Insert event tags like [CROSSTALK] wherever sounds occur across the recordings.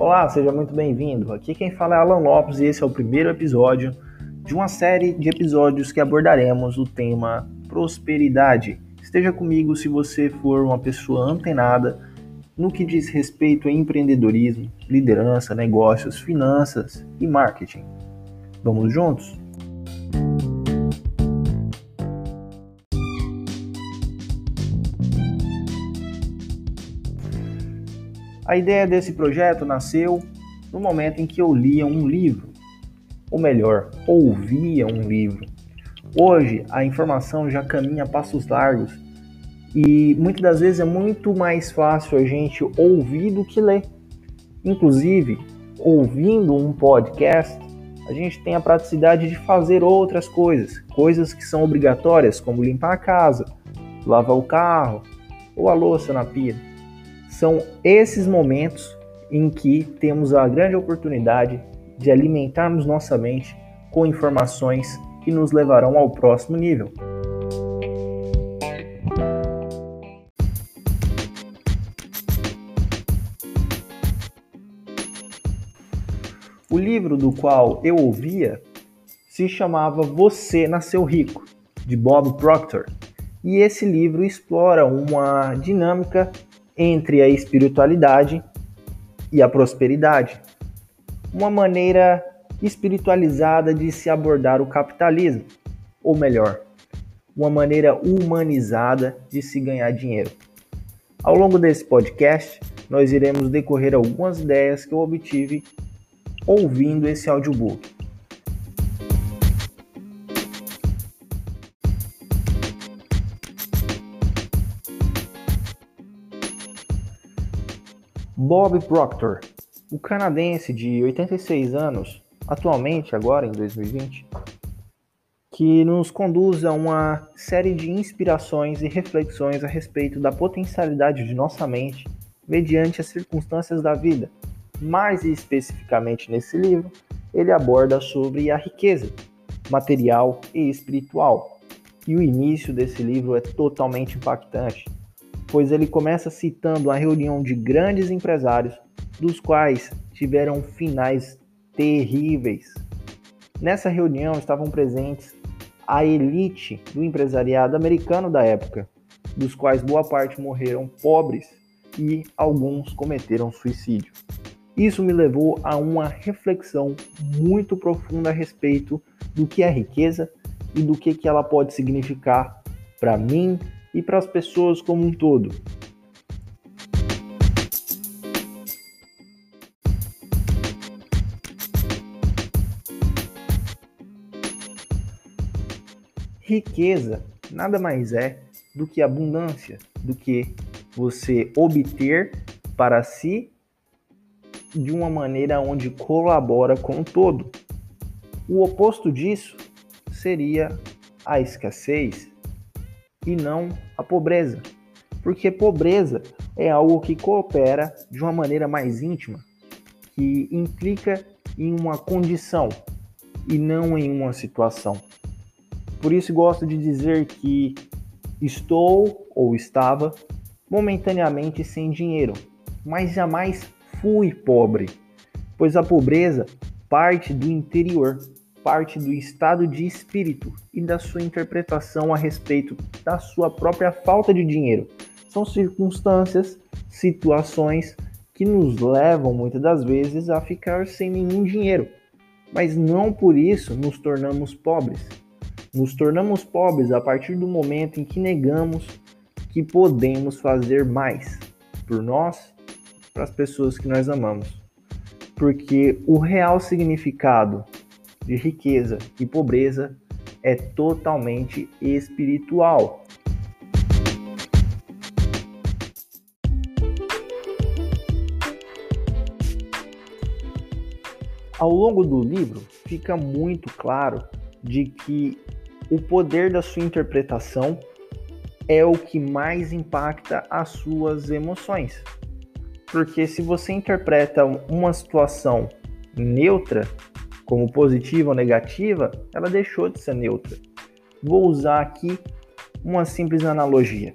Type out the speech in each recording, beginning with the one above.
Olá, seja muito bem-vindo. Aqui quem fala é Alan Lopes e esse é o primeiro episódio de uma série de episódios que abordaremos o tema prosperidade. Esteja comigo se você for uma pessoa antenada no que diz respeito a empreendedorismo, liderança, negócios, finanças e marketing. Vamos juntos? A ideia desse projeto nasceu no momento em que eu lia um livro, ou melhor, ouvia um livro. Hoje a informação já caminha a passos largos e muitas das vezes é muito mais fácil a gente ouvir do que ler. Inclusive, ouvindo um podcast, a gente tem a praticidade de fazer outras coisas, coisas que são obrigatórias, como limpar a casa, lavar o carro ou a louça na pia. São esses momentos em que temos a grande oportunidade de alimentarmos nossa mente com informações que nos levarão ao próximo nível. O livro do qual eu ouvia se chamava Você Nasceu Rico, de Bob Proctor. E esse livro explora uma dinâmica entre a espiritualidade e a prosperidade. Uma maneira espiritualizada de se abordar o capitalismo, ou melhor, uma maneira humanizada de se ganhar dinheiro. Ao longo desse podcast, nós iremos decorrer algumas ideias que eu obtive ouvindo esse audiobook. Bob Proctor, o canadense de 86 anos, atualmente, agora em 2020, que nos conduz a uma série de inspirações e reflexões a respeito da potencialidade de nossa mente mediante as circunstâncias da vida. Mais especificamente nesse livro, ele aborda sobre a riqueza material e espiritual. E o início desse livro é totalmente impactante pois ele começa citando a reunião de grandes empresários, dos quais tiveram finais terríveis. Nessa reunião estavam presentes a elite do empresariado americano da época, dos quais boa parte morreram pobres e alguns cometeram suicídio. Isso me levou a uma reflexão muito profunda a respeito do que é riqueza e do que, que ela pode significar para mim e para as pessoas como um todo. Riqueza nada mais é do que abundância, do que você obter para si de uma maneira onde colabora com o todo. O oposto disso seria a escassez, e não a pobreza. Porque pobreza é algo que coopera de uma maneira mais íntima, que implica em uma condição e não em uma situação. Por isso gosto de dizer que estou ou estava momentaneamente sem dinheiro, mas jamais fui pobre, pois a pobreza parte do interior parte do estado de espírito e da sua interpretação a respeito da sua própria falta de dinheiro. São circunstâncias, situações que nos levam muitas das vezes a ficar sem nenhum dinheiro, mas não por isso nos tornamos pobres. Nos tornamos pobres a partir do momento em que negamos que podemos fazer mais por nós, para as pessoas que nós amamos. Porque o real significado de riqueza e pobreza é totalmente espiritual. Ao longo do livro, fica muito claro de que o poder da sua interpretação é o que mais impacta as suas emoções. Porque se você interpreta uma situação neutra, como positiva ou negativa, ela deixou de ser neutra. Vou usar aqui uma simples analogia.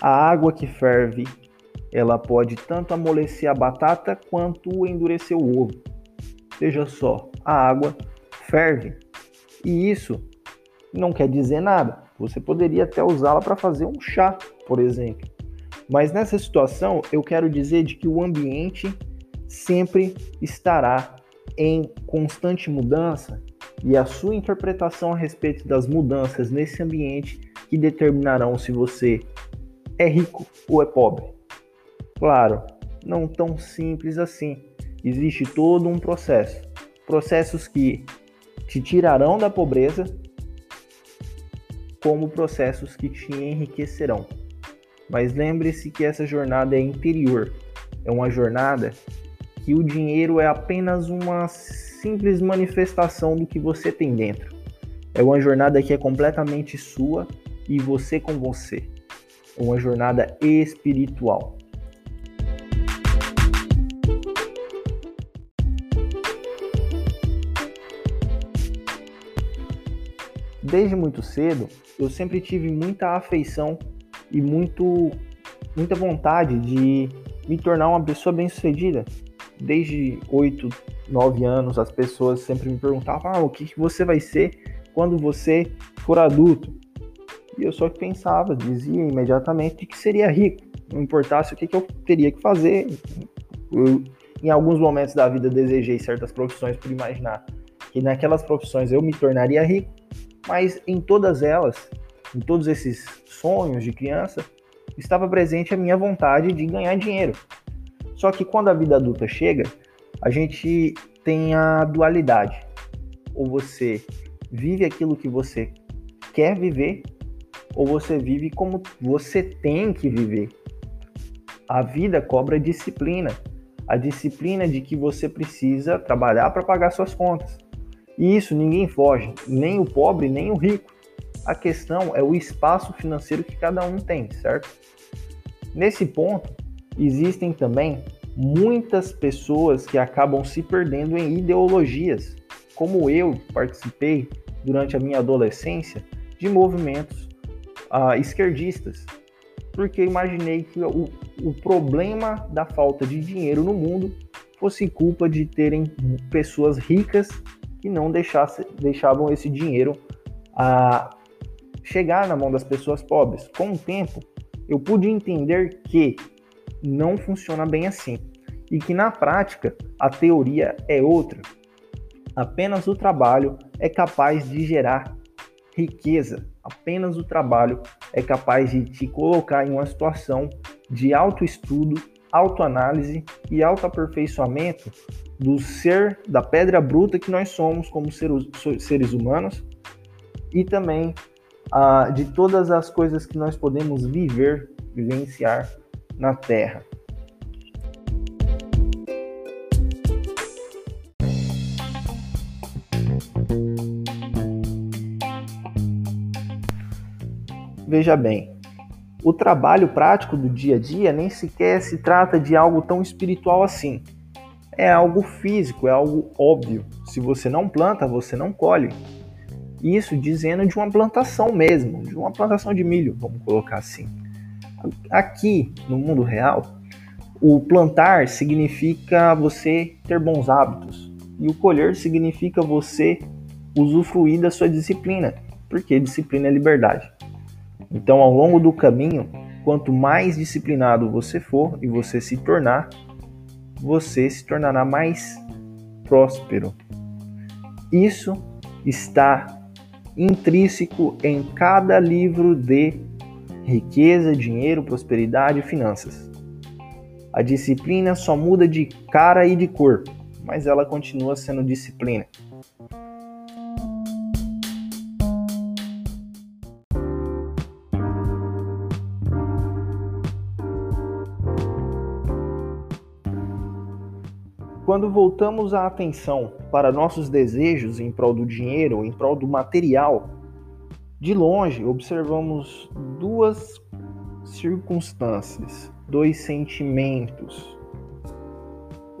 A água que ferve ela pode tanto amolecer a batata quanto endurecer o ovo. Veja só, a água ferve. E isso não quer dizer nada. Você poderia até usá-la para fazer um chá, por exemplo. Mas nessa situação, eu quero dizer de que o ambiente sempre estará em constante mudança e a sua interpretação a respeito das mudanças nesse ambiente que determinarão se você é rico ou é pobre. Claro, não tão simples assim. Existe todo um processo. Processos que te tirarão da pobreza, como processos que te enriquecerão. Mas lembre-se que essa jornada é interior. É uma jornada que o dinheiro é apenas uma simples manifestação do que você tem dentro. É uma jornada que é completamente sua e você com você. É uma jornada espiritual. Desde muito cedo, eu sempre tive muita afeição e muito, muita vontade de me tornar uma pessoa bem-sucedida. Desde 8, 9 anos, as pessoas sempre me perguntavam: ah, o que, que você vai ser quando você for adulto? E eu só pensava, dizia imediatamente que seria rico, não importasse o que, que eu teria que fazer. Eu, em alguns momentos da vida, desejei certas profissões por imaginar que naquelas profissões eu me tornaria rico, mas em todas elas, em todos esses sonhos de criança, estava presente a minha vontade de ganhar dinheiro. Só que quando a vida adulta chega, a gente tem a dualidade. Ou você vive aquilo que você quer viver, ou você vive como você tem que viver. A vida cobra disciplina. A disciplina de que você precisa trabalhar para pagar suas contas. E isso ninguém foge, nem o pobre, nem o rico. A questão é o espaço financeiro que cada um tem, certo? Nesse ponto, existem também muitas pessoas que acabam se perdendo em ideologias, como eu participei durante a minha adolescência de movimentos uh, esquerdistas, porque imaginei que o, o problema da falta de dinheiro no mundo fosse culpa de terem pessoas ricas que não deixasse, deixavam esse dinheiro a chegar na mão das pessoas pobres. Com o tempo, eu pude entender que não funciona bem assim e que na prática a teoria é outra. Apenas o trabalho é capaz de gerar riqueza. Apenas o trabalho é capaz de te colocar em uma situação de autoestudo, autoanálise e autoaperfeiçoamento do ser, da pedra bruta que nós somos como seres humanos e também ah, de todas as coisas que nós podemos viver, vivenciar na Terra. Veja bem, o trabalho prático do dia a dia nem sequer se trata de algo tão espiritual assim. É algo físico, é algo óbvio. Se você não planta, você não colhe. Isso dizendo de uma plantação mesmo, de uma plantação de milho, vamos colocar assim. Aqui no mundo real, o plantar significa você ter bons hábitos e o colher significa você usufruir da sua disciplina, porque disciplina é liberdade. Então, ao longo do caminho, quanto mais disciplinado você for e você se tornar, você se tornará mais próspero. Isso está intrínseco em cada livro de riqueza, dinheiro, prosperidade e finanças. A disciplina só muda de cara e de cor, mas ela continua sendo disciplina. Quando voltamos a atenção para nossos desejos em prol do dinheiro, em prol do material, de longe observamos duas circunstâncias, dois sentimentos.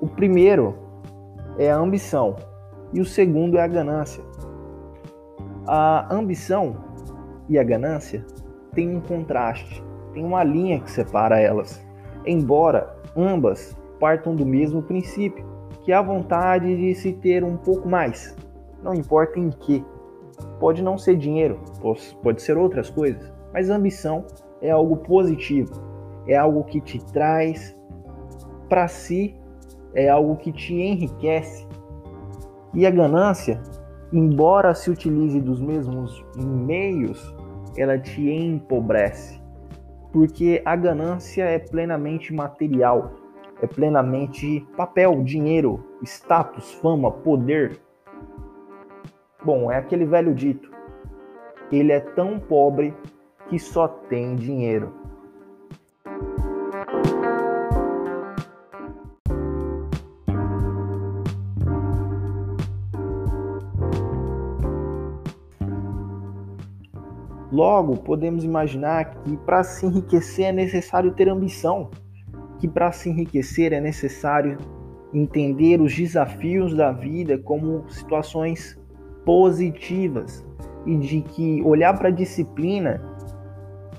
O primeiro é a ambição e o segundo é a ganância. A ambição e a ganância têm um contraste, tem uma linha que separa elas. embora ambas partam do mesmo princípio, que é a vontade de se ter um pouco mais, não importa em que. Pode não ser dinheiro, pode ser outras coisas, mas ambição é algo positivo, é algo que te traz para si, é algo que te enriquece. E a ganância, embora se utilize dos mesmos meios, ela te empobrece. Porque a ganância é plenamente material, é plenamente papel, dinheiro, status, fama, poder. Bom, é aquele velho dito: ele é tão pobre que só tem dinheiro. Logo, podemos imaginar que para se enriquecer é necessário ter ambição, que para se enriquecer é necessário entender os desafios da vida como situações positivas e de que olhar para a disciplina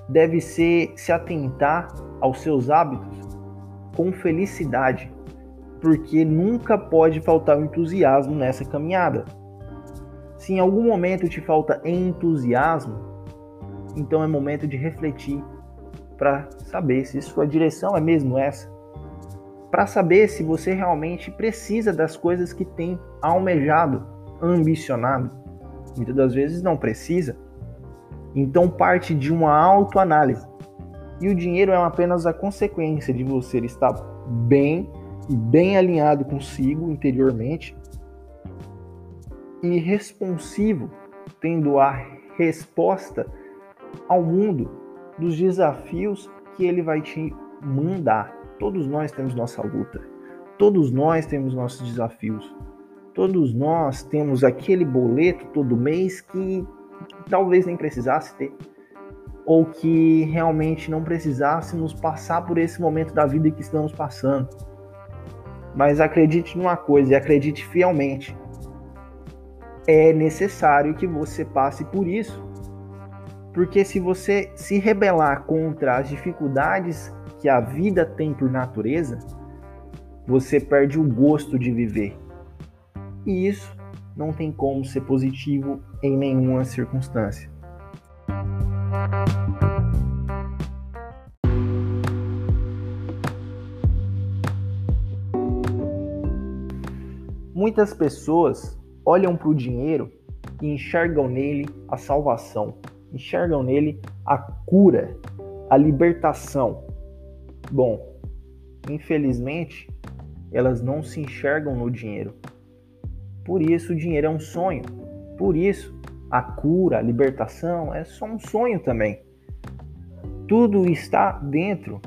deve ser se atentar aos seus hábitos com felicidade, porque nunca pode faltar o entusiasmo nessa caminhada. Se em algum momento te falta entusiasmo, então é momento de refletir para saber se sua direção é mesmo essa. Para saber se você realmente precisa das coisas que tem almejado, ambicionado. Muitas das vezes não precisa. Então parte de uma autoanálise. E o dinheiro é apenas a consequência de você estar bem e bem alinhado consigo interiormente e responsivo, tendo a resposta ao mundo dos desafios que ele vai te mandar. Todos nós temos nossa luta. Todos nós temos nossos desafios. Todos nós temos aquele boleto todo mês que talvez nem precisasse ter ou que realmente não precisássemos passar por esse momento da vida que estamos passando. Mas acredite numa coisa e acredite fielmente. É necessário que você passe por isso porque se você se rebelar contra as dificuldades que a vida tem por natureza, você perde o gosto de viver. E isso não tem como ser positivo em nenhuma circunstância. Muitas pessoas olham para o dinheiro e enxergam nele a salvação enxergam nele a cura, a libertação. Bom, infelizmente, elas não se enxergam no dinheiro. Por isso, o dinheiro é um sonho. Por isso, a cura, a libertação é só um sonho também. Tudo está dentro,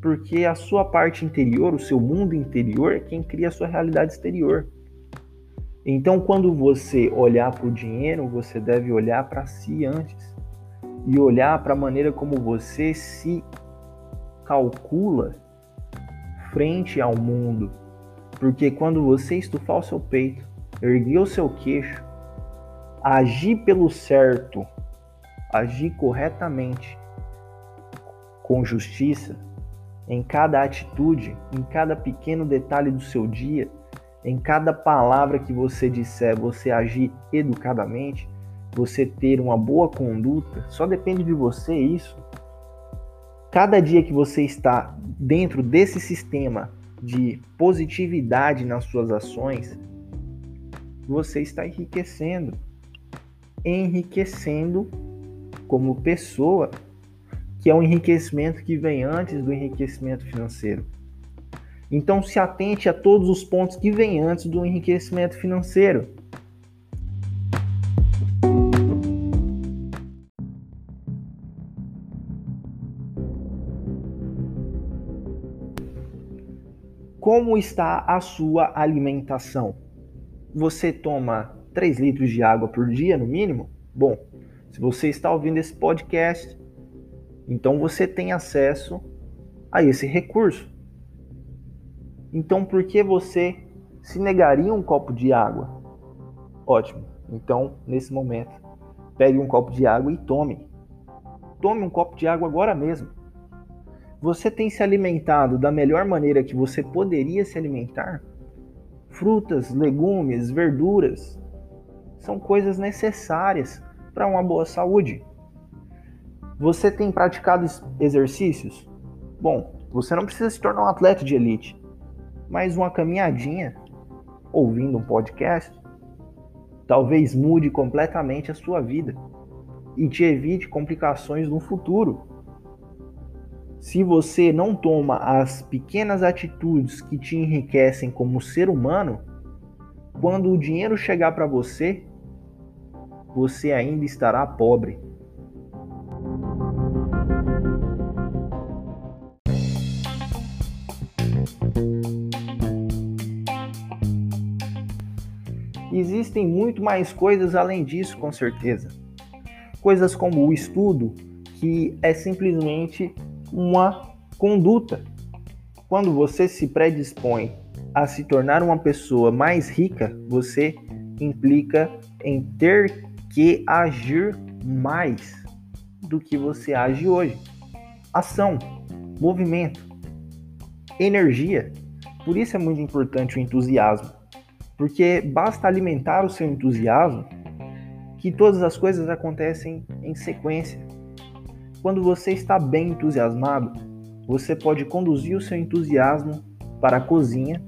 porque a sua parte interior, o seu mundo interior, é quem cria a sua realidade exterior. Então, quando você olhar para o dinheiro, você deve olhar para si antes e olhar para a maneira como você se calcula frente ao mundo. Porque quando você estufar o seu peito, erguer o seu queixo, agir pelo certo, agir corretamente, com justiça, em cada atitude, em cada pequeno detalhe do seu dia, em cada palavra que você disser, você agir educadamente, você ter uma boa conduta, só depende de você isso. Cada dia que você está dentro desse sistema de positividade nas suas ações, você está enriquecendo. Enriquecendo como pessoa, que é um enriquecimento que vem antes do enriquecimento financeiro. Então se atente a todos os pontos que vêm antes do enriquecimento financeiro. Como está a sua alimentação? Você toma 3 litros de água por dia, no mínimo? Bom, se você está ouvindo esse podcast, então você tem acesso a esse recurso. Então, por que você se negaria um copo de água? Ótimo. Então, nesse momento, pegue um copo de água e tome. Tome um copo de água agora mesmo. Você tem se alimentado da melhor maneira que você poderia se alimentar? Frutas, legumes, verduras são coisas necessárias para uma boa saúde. Você tem praticado exercícios? Bom, você não precisa se tornar um atleta de elite, mas uma caminhadinha, ouvindo um podcast, talvez mude completamente a sua vida e te evite complicações no futuro. Se você não toma as pequenas atitudes que te enriquecem como ser humano, quando o dinheiro chegar para você, você ainda estará pobre. Existem muito mais coisas além disso, com certeza. Coisas como o estudo, que é simplesmente uma conduta. Quando você se predispõe a se tornar uma pessoa mais rica, você implica em ter que agir mais do que você age hoje. Ação, movimento, energia. Por isso é muito importante o entusiasmo, porque basta alimentar o seu entusiasmo que todas as coisas acontecem em sequência. Quando você está bem entusiasmado, você pode conduzir o seu entusiasmo para a cozinha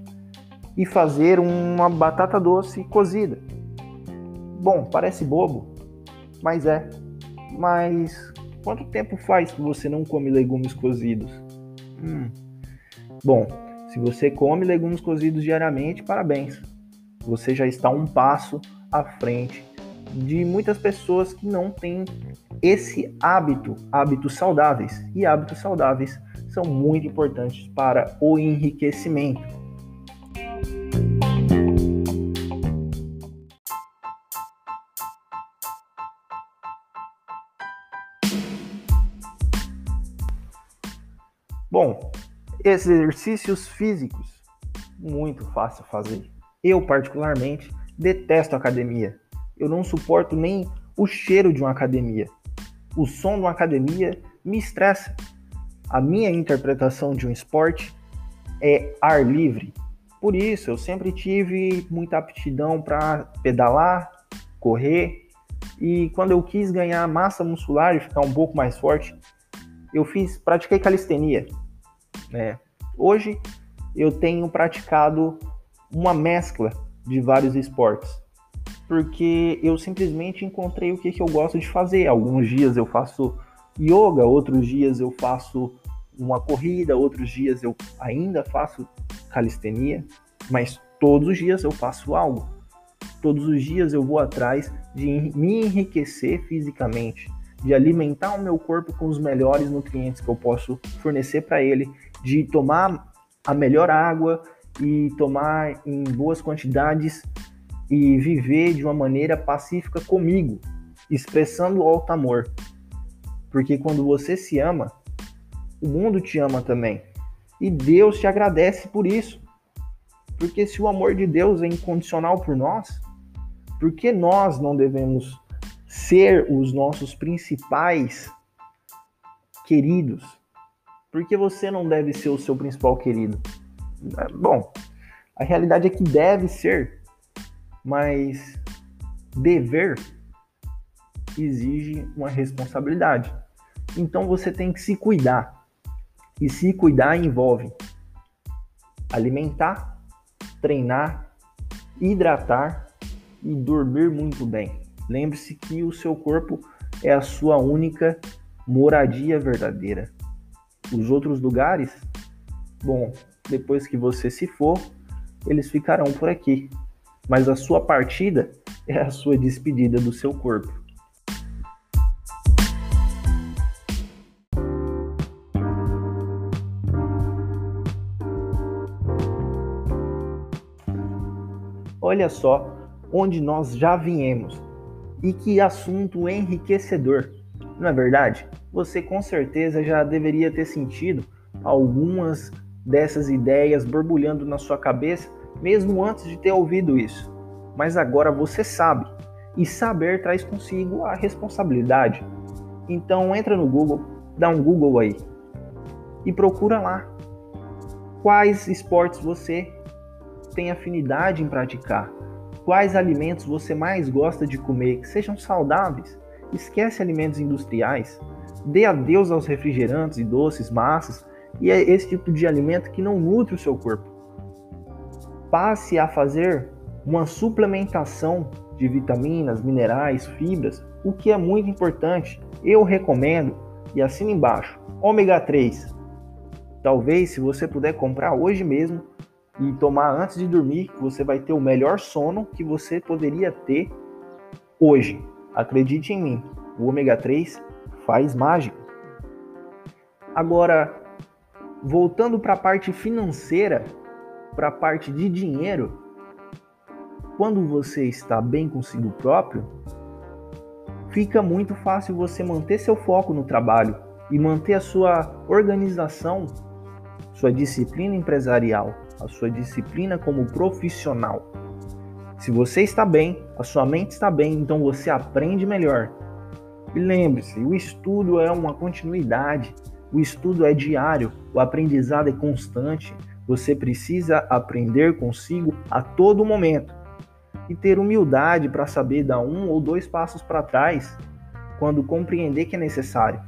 e fazer uma batata doce cozida Bom, parece bobo, mas é. Mas quanto tempo faz que você não come legumes cozidos? Hum. Bom, se você come legumes cozidos diariamente, parabéns. Você já está um passo à frente de muitas pessoas que não têm esse hábito, hábitos saudáveis. E hábitos saudáveis são muito importantes para o enriquecimento. Bom, exercícios físicos, muito fácil fazer. Eu, particularmente, detesto academia. Eu não suporto nem o cheiro de uma academia. O som de uma academia me estressa. A minha interpretação de um esporte é ar livre. Por isso, eu sempre tive muita aptidão para pedalar, correr, e quando eu quis ganhar massa muscular e ficar um pouco mais forte, eu fiz, pratiquei calistenia. Né? Hoje eu tenho praticado uma mescla de vários esportes, porque eu simplesmente encontrei o que, que eu gosto de fazer. Alguns dias eu faço yoga, outros dias eu faço uma corrida, outros dias eu ainda faço calistenia, mas todos os dias eu faço algo. Todos os dias eu vou atrás de me enriquecer fisicamente, de alimentar o meu corpo com os melhores nutrientes que eu posso fornecer para ele de tomar a melhor água e tomar em boas quantidades e viver de uma maneira pacífica comigo, expressando alto amor. Porque quando você se ama, o mundo te ama também. E Deus te agradece por isso. Porque se o amor de Deus é incondicional por nós, por que nós não devemos ser os nossos principais queridos? Por que você não deve ser o seu principal querido? Bom, a realidade é que deve ser, mas dever exige uma responsabilidade. Então você tem que se cuidar. E se cuidar envolve alimentar, treinar, hidratar e dormir muito bem. Lembre-se que o seu corpo é a sua única moradia verdadeira. Os outros lugares, bom, depois que você se for, eles ficarão por aqui. Mas a sua partida [LAUGHS] é a sua despedida do seu corpo. Olha só onde nós já viemos e que assunto enriquecedor, não é verdade? você com certeza já deveria ter sentido algumas dessas ideias borbulhando na sua cabeça, mesmo antes de ter ouvido isso. Mas agora você sabe, e saber traz consigo a responsabilidade. Então entra no Google, dá um Google aí. e procura lá quais esportes você tem afinidade em praticar, quais alimentos você mais gosta de comer, que sejam saudáveis. Esquece alimentos industriais, dê adeus aos refrigerantes e doces, massas e é esse tipo de alimento que não nutre o seu corpo. Passe a fazer uma suplementação de vitaminas, minerais, fibras, o que é muito importante. Eu recomendo e assina embaixo, ômega 3. Talvez se você puder comprar hoje mesmo e tomar antes de dormir, você vai ter o melhor sono que você poderia ter hoje. Acredite em mim, o ômega 3 faz mágica. Agora, voltando para a parte financeira, para a parte de dinheiro, quando você está bem consigo próprio, fica muito fácil você manter seu foco no trabalho e manter a sua organização, sua disciplina empresarial, a sua disciplina como profissional. Se você está bem, a sua mente está bem, então você aprende melhor. E lembre-se, o estudo é uma continuidade, o estudo é diário, o aprendizado é constante. Você precisa aprender consigo a todo momento e ter humildade para saber dar um ou dois passos para trás quando compreender que é necessário.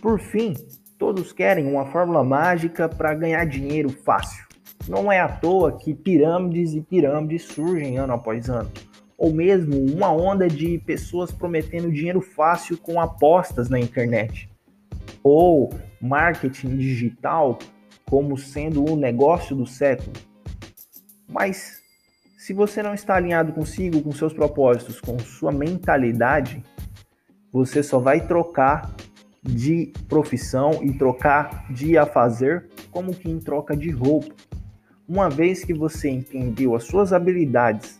Por fim, todos querem uma fórmula mágica para ganhar dinheiro fácil. Não é à toa que pirâmides e pirâmides surgem ano após ano ou mesmo uma onda de pessoas prometendo dinheiro fácil com apostas na internet, ou marketing digital como sendo o negócio do século. Mas se você não está alinhado consigo, com seus propósitos, com sua mentalidade, você só vai trocar de profissão e trocar de a fazer como quem troca de roupa. Uma vez que você entendeu as suas habilidades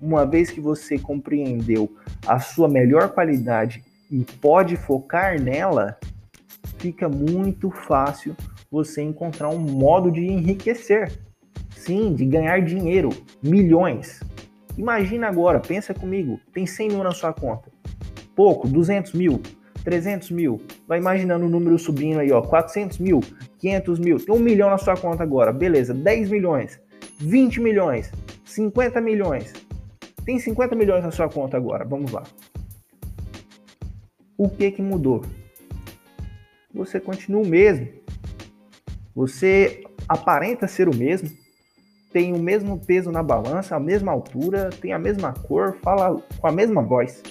uma vez que você compreendeu a sua melhor qualidade e pode focar nela, fica muito fácil você encontrar um modo de enriquecer. Sim, de ganhar dinheiro, milhões. Imagina agora, pensa comigo, tem 100 mil na sua conta. Pouco, 200 mil, 300 mil. Vai imaginando o número subindo aí, ó, 400 mil, 500 mil. Tem um milhão na sua conta agora, beleza, 10 milhões, 20 milhões, 50 milhões. Tem 50 milhões na sua conta agora, vamos lá. O que que mudou? Você continua o mesmo. Você aparenta ser o mesmo, tem o mesmo peso na balança, a mesma altura, tem a mesma cor, fala com a mesma voz.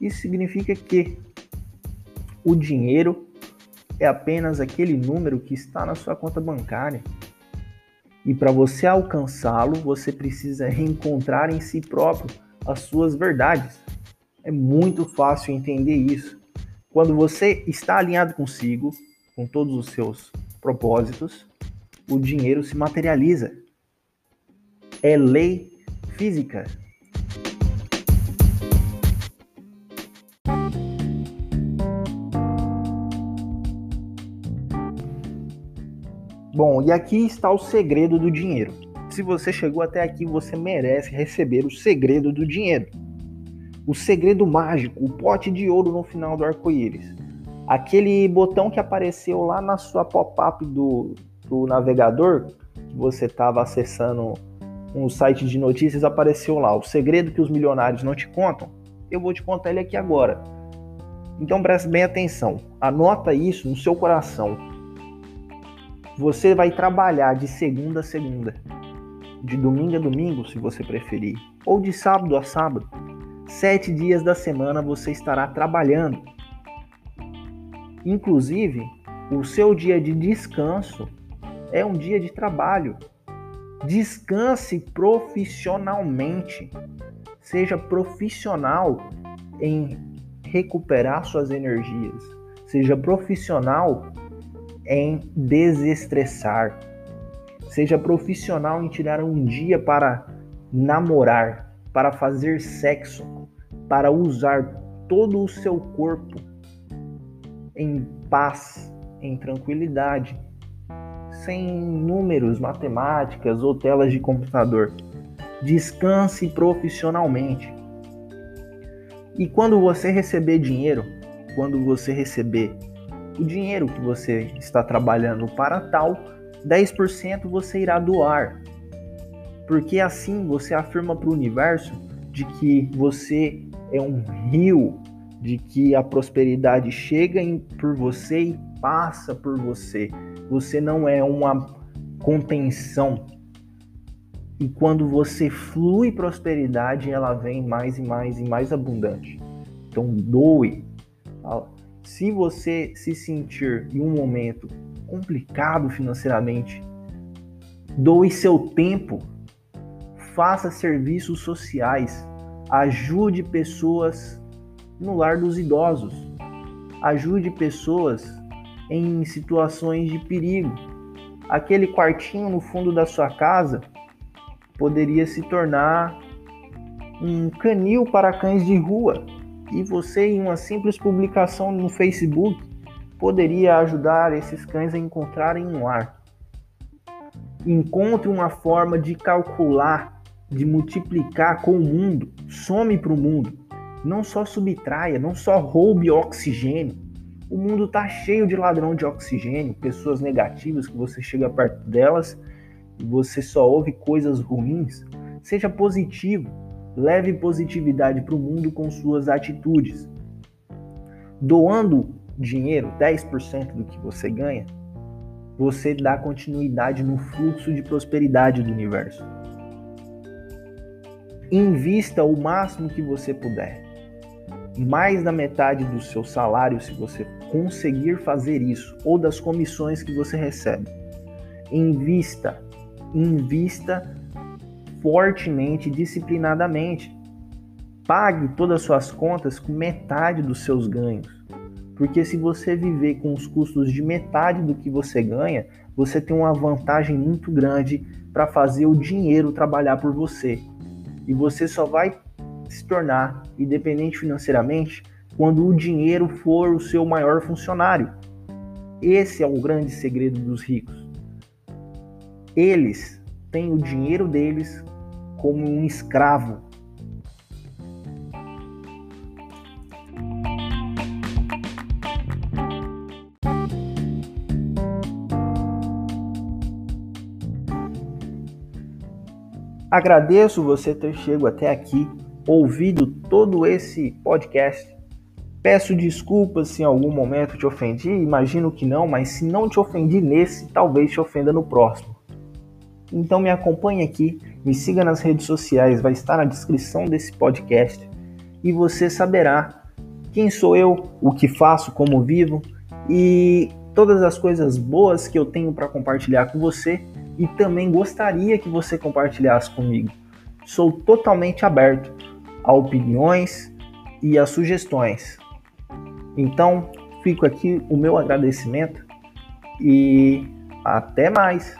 Isso significa que o dinheiro é apenas aquele número que está na sua conta bancária. E para você alcançá-lo, você precisa reencontrar em si próprio as suas verdades. É muito fácil entender isso. Quando você está alinhado consigo, com todos os seus propósitos, o dinheiro se materializa. É lei física. Bom, e aqui está o segredo do dinheiro. Se você chegou até aqui, você merece receber o segredo do dinheiro. O segredo mágico, o pote de ouro no final do arco-íris. Aquele botão que apareceu lá na sua pop-up do, do navegador, que você estava acessando um site de notícias, apareceu lá. O segredo que os milionários não te contam, eu vou te contar ele aqui agora. Então preste bem atenção, anota isso no seu coração você vai trabalhar de segunda a segunda, de domingo a domingo, se você preferir, ou de sábado a sábado. Sete dias da semana você estará trabalhando. Inclusive, o seu dia de descanso é um dia de trabalho. Descanse profissionalmente. Seja profissional em recuperar suas energias. Seja profissional em desestressar. Seja profissional em tirar um dia para namorar, para fazer sexo, para usar todo o seu corpo em paz, em tranquilidade. sem números, matemáticas ou telas de computador. Descanse profissionalmente. E quando você receber dinheiro, quando você receber o dinheiro que você está trabalhando para tal, 10% você irá doar. Porque assim você afirma para o universo de que você é um rio, de que a prosperidade chega em, por você e passa por você. Você não é uma contenção. E quando você flui prosperidade, ela vem mais e mais e mais abundante. Então doe. Se você se sentir em um momento complicado financeiramente, doe seu tempo, faça serviços sociais, ajude pessoas no lar dos idosos, ajude pessoas em situações de perigo. Aquele quartinho no fundo da sua casa poderia se tornar um canil para cães de rua e você, em uma simples publicação no Facebook, poderia ajudar esses cães a encontrarem um lar. Encontre uma forma de calcular, de multiplicar com o mundo, some para o mundo. Não só subtraia, não só roube oxigênio. O mundo está cheio de ladrão de oxigênio, pessoas negativas que você chega perto delas e você só ouve coisas ruins. Seja positivo, Leve positividade para o mundo com suas atitudes. Doando dinheiro, 10% do que você ganha, você dá continuidade no fluxo de prosperidade do universo. Invista o máximo que você puder. Mais da metade do seu salário, se você conseguir fazer isso, ou das comissões que você recebe. Invista, invista fortemente, disciplinadamente. Pague todas as suas contas com metade dos seus ganhos. Porque se você viver com os custos de metade do que você ganha, você tem uma vantagem muito grande para fazer o dinheiro trabalhar por você. E você só vai se tornar independente financeiramente quando o dinheiro for o seu maior funcionário. Esse é o grande segredo dos ricos. Eles têm o dinheiro deles como um escravo. Agradeço você ter chegado até aqui, ouvido todo esse podcast. Peço desculpas se em algum momento te ofendi, imagino que não, mas se não te ofendi nesse, talvez te ofenda no próximo. Então me acompanhe aqui, me siga nas redes sociais, vai estar na descrição desse podcast e você saberá quem sou eu, o que faço, como vivo e todas as coisas boas que eu tenho para compartilhar com você e também gostaria que você compartilhasse comigo. Sou totalmente aberto a opiniões e a sugestões. Então, fico aqui o meu agradecimento e até mais.